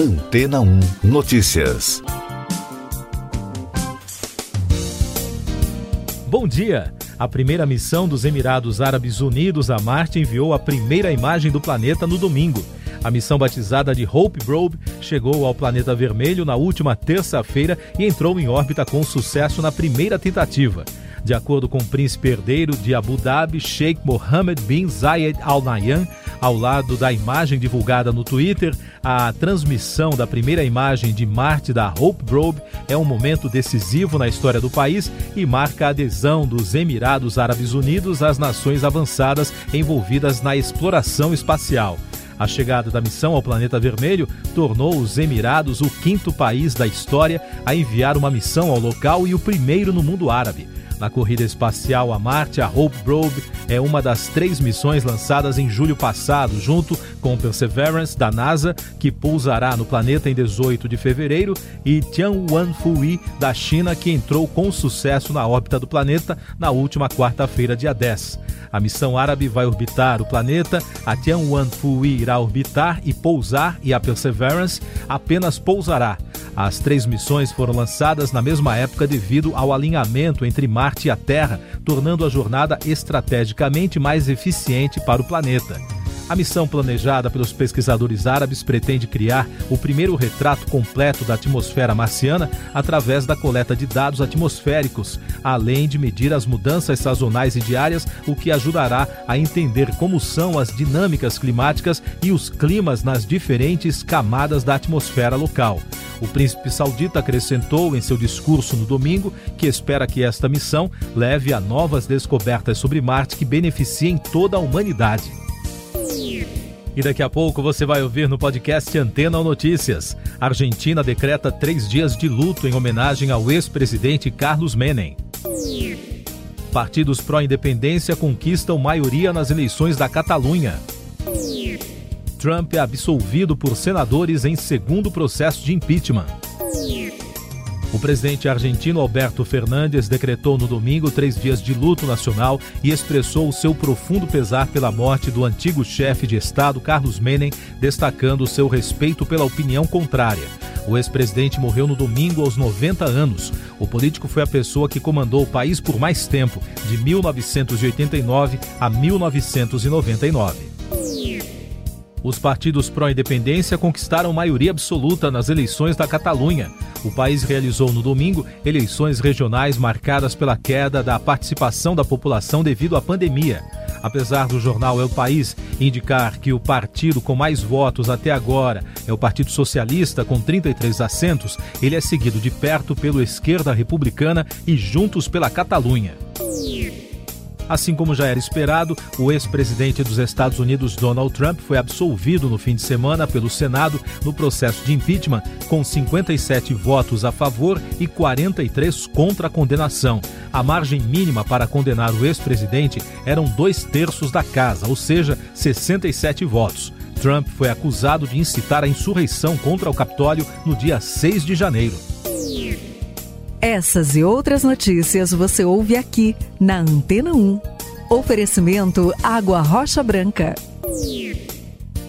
Antena 1 Notícias. Bom dia! A primeira missão dos Emirados Árabes Unidos a Marte enviou a primeira imagem do planeta no domingo. A missão batizada de Hope Probe chegou ao planeta vermelho na última terça-feira e entrou em órbita com sucesso na primeira tentativa. De acordo com o príncipe herdeiro de Abu Dhabi, Sheikh Mohammed bin Zayed Al Nahyan, ao lado da imagem divulgada no Twitter, a transmissão da primeira imagem de Marte da Hope Probe é um momento decisivo na história do país e marca a adesão dos Emirados Árabes Unidos às nações avançadas envolvidas na exploração espacial. A chegada da missão ao planeta vermelho tornou os Emirados o quinto país da história a enviar uma missão ao local e o primeiro no mundo árabe. Na corrida espacial a Marte, a Hope Probe é uma das três missões lançadas em julho passado, junto com Perseverance da NASA, que pousará no planeta em 18 de fevereiro, e Tianwen-Fui da China, que entrou com sucesso na órbita do planeta na última quarta-feira, dia 10. A missão árabe vai orbitar o planeta, a Tianwen-Fui irá orbitar e pousar, e a Perseverance apenas pousará. As três missões foram lançadas na mesma época devido ao alinhamento entre Marte e a Terra, tornando a jornada estrategicamente mais eficiente para o planeta. A missão planejada pelos pesquisadores árabes pretende criar o primeiro retrato completo da atmosfera marciana através da coleta de dados atmosféricos, além de medir as mudanças sazonais e diárias, o que ajudará a entender como são as dinâmicas climáticas e os climas nas diferentes camadas da atmosfera local. O príncipe saudita acrescentou em seu discurso no domingo que espera que esta missão leve a novas descobertas sobre Marte que beneficiem toda a humanidade. E daqui a pouco você vai ouvir no podcast Antena ou Notícias. Argentina decreta três dias de luto em homenagem ao ex-presidente Carlos Menem. Partidos pró-independência conquistam maioria nas eleições da Catalunha. Trump é absolvido por senadores em segundo processo de impeachment. O presidente argentino Alberto Fernandes decretou no domingo três dias de luto nacional e expressou o seu profundo pesar pela morte do antigo chefe de Estado Carlos Menem, destacando seu respeito pela opinião contrária. O ex-presidente morreu no domingo aos 90 anos. O político foi a pessoa que comandou o país por mais tempo, de 1989 a 1999. Os partidos pró-independência conquistaram maioria absoluta nas eleições da Catalunha. O país realizou no domingo eleições regionais marcadas pela queda da participação da população devido à pandemia. Apesar do jornal El País indicar que o partido com mais votos até agora é o Partido Socialista, com 33 assentos, ele é seguido de perto pelo Esquerda Republicana e Juntos pela Catalunha. Assim como já era esperado, o ex-presidente dos Estados Unidos, Donald Trump, foi absolvido no fim de semana pelo Senado no processo de impeachment, com 57 votos a favor e 43 contra a condenação. A margem mínima para condenar o ex-presidente eram dois terços da casa, ou seja, 67 votos. Trump foi acusado de incitar a insurreição contra o Capitólio no dia 6 de janeiro. Essas e outras notícias você ouve aqui na Antena 1. Oferecimento Água Rocha Branca.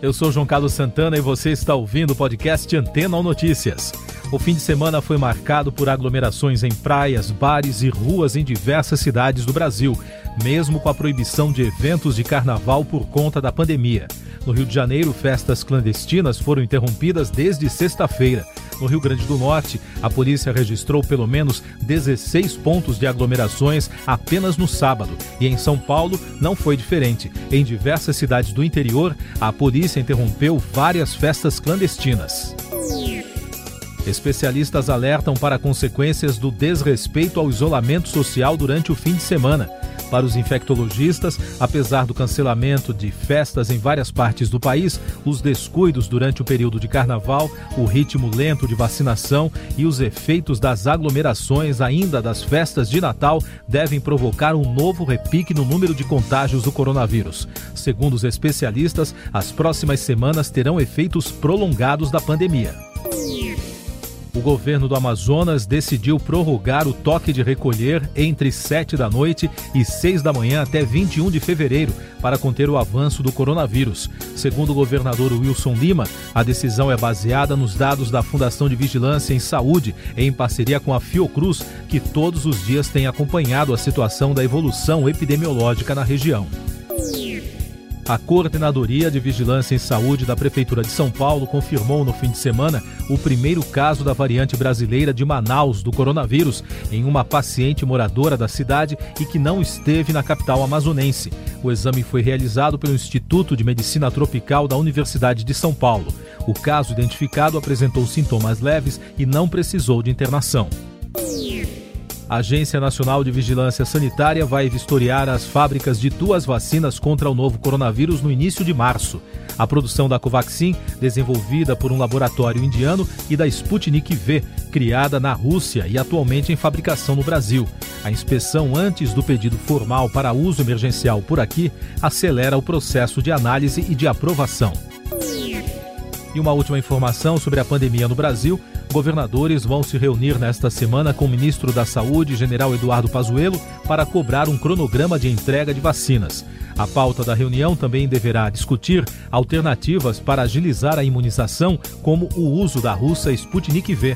Eu sou João Carlos Santana e você está ouvindo o podcast Antena ou Notícias. O fim de semana foi marcado por aglomerações em praias, bares e ruas em diversas cidades do Brasil, mesmo com a proibição de eventos de carnaval por conta da pandemia. No Rio de Janeiro, festas clandestinas foram interrompidas desde sexta-feira. No Rio Grande do Norte, a polícia registrou pelo menos 16 pontos de aglomerações apenas no sábado. E em São Paulo não foi diferente. Em diversas cidades do interior, a polícia interrompeu várias festas clandestinas. Especialistas alertam para consequências do desrespeito ao isolamento social durante o fim de semana. Para os infectologistas, apesar do cancelamento de festas em várias partes do país, os descuidos durante o período de carnaval, o ritmo lento de vacinação e os efeitos das aglomerações ainda das festas de Natal devem provocar um novo repique no número de contágios do coronavírus. Segundo os especialistas, as próximas semanas terão efeitos prolongados da pandemia. Governo do Amazonas decidiu prorrogar o toque de recolher entre 7 da noite e 6 da manhã até 21 de fevereiro para conter o avanço do coronavírus. Segundo o governador Wilson Lima, a decisão é baseada nos dados da Fundação de Vigilância em Saúde, em parceria com a Fiocruz, que todos os dias tem acompanhado a situação da evolução epidemiológica na região. A Coordenadoria de Vigilância em Saúde da Prefeitura de São Paulo confirmou no fim de semana o primeiro caso da variante brasileira de Manaus do coronavírus em uma paciente moradora da cidade e que não esteve na capital amazonense. O exame foi realizado pelo Instituto de Medicina Tropical da Universidade de São Paulo. O caso identificado apresentou sintomas leves e não precisou de internação. A Agência Nacional de Vigilância Sanitária vai vistoriar as fábricas de duas vacinas contra o novo coronavírus no início de março. A produção da Covaxin, desenvolvida por um laboratório indiano, e da Sputnik V, criada na Rússia e atualmente em fabricação no Brasil. A inspeção antes do pedido formal para uso emergencial por aqui acelera o processo de análise e de aprovação. E uma última informação sobre a pandemia no Brasil. Governadores vão se reunir nesta semana com o ministro da Saúde, general Eduardo Pazuello, para cobrar um cronograma de entrega de vacinas. A pauta da reunião também deverá discutir alternativas para agilizar a imunização, como o uso da russa Sputnik V.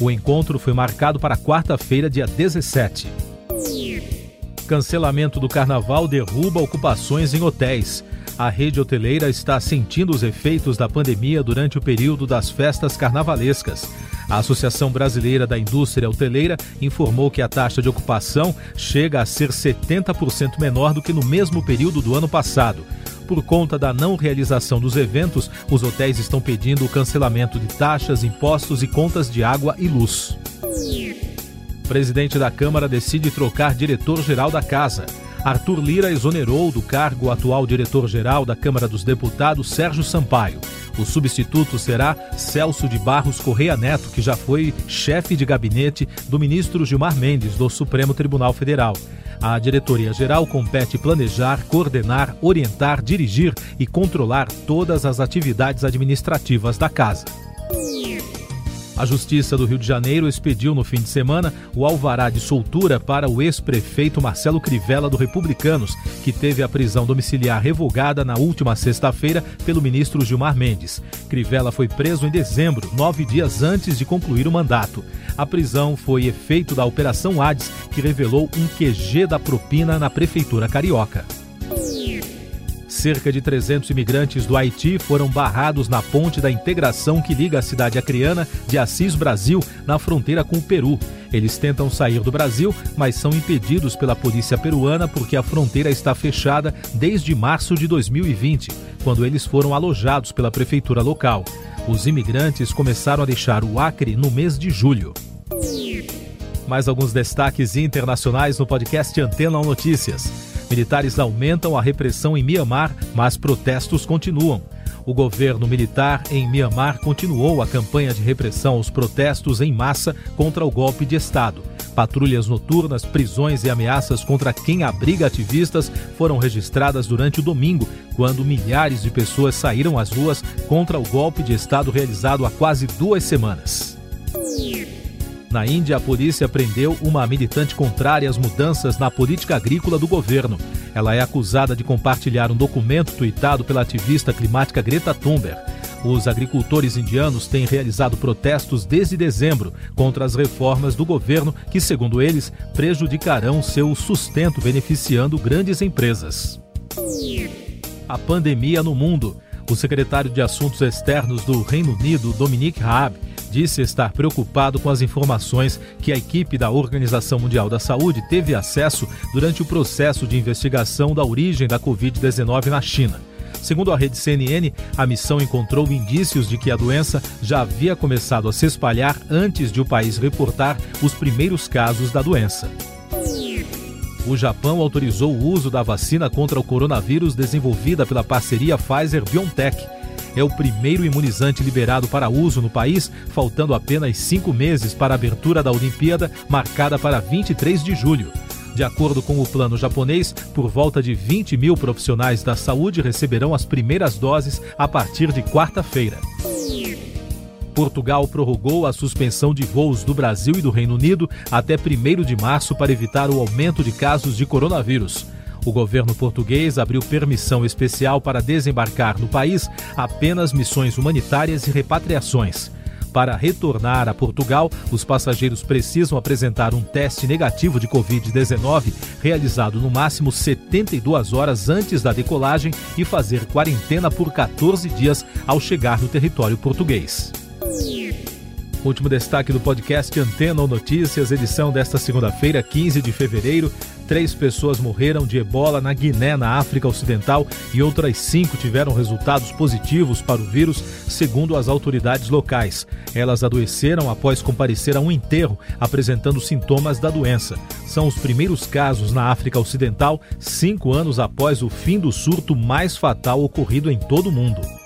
O encontro foi marcado para quarta-feira, dia 17. Cancelamento do carnaval derruba ocupações em hotéis a rede hoteleira está sentindo os efeitos da pandemia durante o período das festas carnavalescas. A Associação Brasileira da Indústria Hoteleira informou que a taxa de ocupação chega a ser 70% menor do que no mesmo período do ano passado. Por conta da não realização dos eventos, os hotéis estão pedindo o cancelamento de taxas, impostos e contas de água e luz. O presidente da Câmara decide trocar diretor-geral da casa. Arthur Lira exonerou do cargo o atual diretor-geral da Câmara dos Deputados, Sérgio Sampaio. O substituto será Celso de Barros Correia Neto, que já foi chefe de gabinete do ministro Gilmar Mendes, do Supremo Tribunal Federal. A diretoria-geral compete planejar, coordenar, orientar, dirigir e controlar todas as atividades administrativas da casa. A Justiça do Rio de Janeiro expediu no fim de semana o alvará de soltura para o ex-prefeito Marcelo Crivella do Republicanos, que teve a prisão domiciliar revogada na última sexta-feira pelo ministro Gilmar Mendes. Crivella foi preso em dezembro, nove dias antes de concluir o mandato. A prisão foi efeito da Operação Hades, que revelou um QG da propina na prefeitura carioca. Cerca de 300 imigrantes do Haiti foram barrados na ponte da integração que liga a cidade acreana de Assis Brasil na fronteira com o Peru. Eles tentam sair do Brasil, mas são impedidos pela polícia peruana porque a fronteira está fechada desde março de 2020, quando eles foram alojados pela prefeitura local. Os imigrantes começaram a deixar o Acre no mês de julho. Mais alguns destaques internacionais no podcast Antena Notícias. Militares aumentam a repressão em Mianmar, mas protestos continuam. O governo militar em Mianmar continuou a campanha de repressão aos protestos em massa contra o golpe de Estado. Patrulhas noturnas, prisões e ameaças contra quem abriga ativistas foram registradas durante o domingo, quando milhares de pessoas saíram às ruas contra o golpe de Estado realizado há quase duas semanas. Na Índia, a polícia prendeu uma militante contrária às mudanças na política agrícola do governo. Ela é acusada de compartilhar um documento tuitado pela ativista climática Greta Thunberg. Os agricultores indianos têm realizado protestos desde dezembro contra as reformas do governo que, segundo eles, prejudicarão seu sustento beneficiando grandes empresas. A pandemia no mundo. O secretário de Assuntos Externos do Reino Unido, Dominic Raab, disse estar preocupado com as informações que a equipe da Organização Mundial da Saúde teve acesso durante o processo de investigação da origem da Covid-19 na China. Segundo a rede CNN, a missão encontrou indícios de que a doença já havia começado a se espalhar antes de o país reportar os primeiros casos da doença. O Japão autorizou o uso da vacina contra o coronavírus desenvolvida pela parceria Pfizer-BioNTech é o primeiro imunizante liberado para uso no país, faltando apenas cinco meses para a abertura da Olimpíada, marcada para 23 de julho. De acordo com o plano japonês, por volta de 20 mil profissionais da saúde receberão as primeiras doses a partir de quarta-feira. Portugal prorrogou a suspensão de voos do Brasil e do Reino Unido até 1 de março para evitar o aumento de casos de coronavírus. O governo português abriu permissão especial para desembarcar no país apenas missões humanitárias e repatriações. Para retornar a Portugal, os passageiros precisam apresentar um teste negativo de Covid-19 realizado no máximo 72 horas antes da decolagem e fazer quarentena por 14 dias ao chegar no território português. Último destaque do podcast Antena ou Notícias, edição desta segunda-feira, 15 de fevereiro. Três pessoas morreram de ebola na Guiné, na África Ocidental, e outras cinco tiveram resultados positivos para o vírus, segundo as autoridades locais. Elas adoeceram após comparecer a um enterro, apresentando sintomas da doença. São os primeiros casos na África Ocidental, cinco anos após o fim do surto mais fatal ocorrido em todo o mundo.